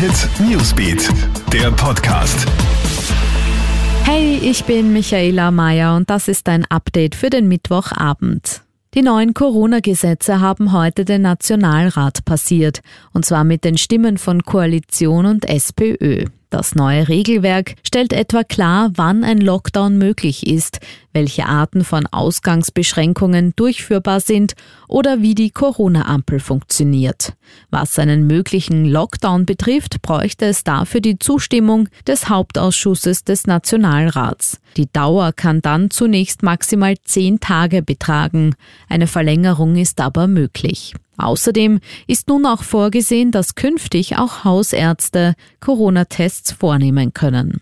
Hit Newsbeat, der Podcast. Hey, ich bin Michaela Mayer und das ist ein Update für den Mittwochabend. Die neuen Corona-Gesetze haben heute den Nationalrat passiert, und zwar mit den Stimmen von Koalition und SPÖ. Das neue Regelwerk stellt etwa klar, wann ein Lockdown möglich ist, welche Arten von Ausgangsbeschränkungen durchführbar sind oder wie die Corona-Ampel funktioniert. Was einen möglichen Lockdown betrifft, bräuchte es dafür die Zustimmung des Hauptausschusses des Nationalrats. Die Dauer kann dann zunächst maximal zehn Tage betragen. Eine Verlängerung ist aber möglich. Außerdem ist nun auch vorgesehen, dass künftig auch Hausärzte Corona-Tests vornehmen können.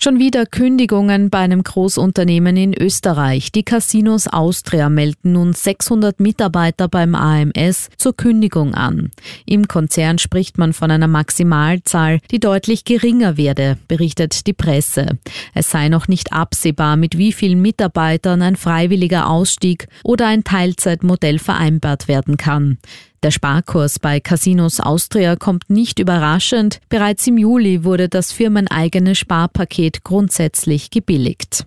Schon wieder Kündigungen bei einem Großunternehmen in Österreich. Die Casinos Austria melden nun 600 Mitarbeiter beim AMS zur Kündigung an. Im Konzern spricht man von einer Maximalzahl, die deutlich geringer werde, berichtet die Presse. Es sei noch nicht absehbar, mit wie vielen Mitarbeitern ein freiwilliger Ausstieg oder ein Teilzeitmodell vereinbart werden kann. Der Sparkurs bei Casinos Austria kommt nicht überraschend. Bereits im Juli wurde das firmeneigene Sparpaket grundsätzlich gebilligt.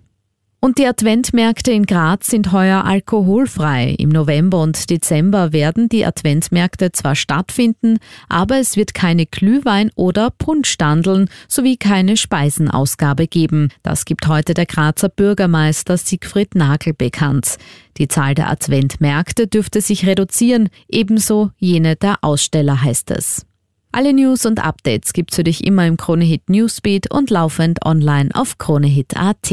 Und die Adventmärkte in Graz sind heuer alkoholfrei. Im November und Dezember werden die Adventmärkte zwar stattfinden, aber es wird keine Glühwein- oder Punschstandeln sowie keine Speisenausgabe geben. Das gibt heute der Grazer Bürgermeister Siegfried Nagel bekannt. Die Zahl der Adventmärkte dürfte sich reduzieren, ebenso jene der Aussteller heißt es. Alle News und Updates gibt's für dich immer im Kronehit Newsbeat und laufend online auf kronehit.at.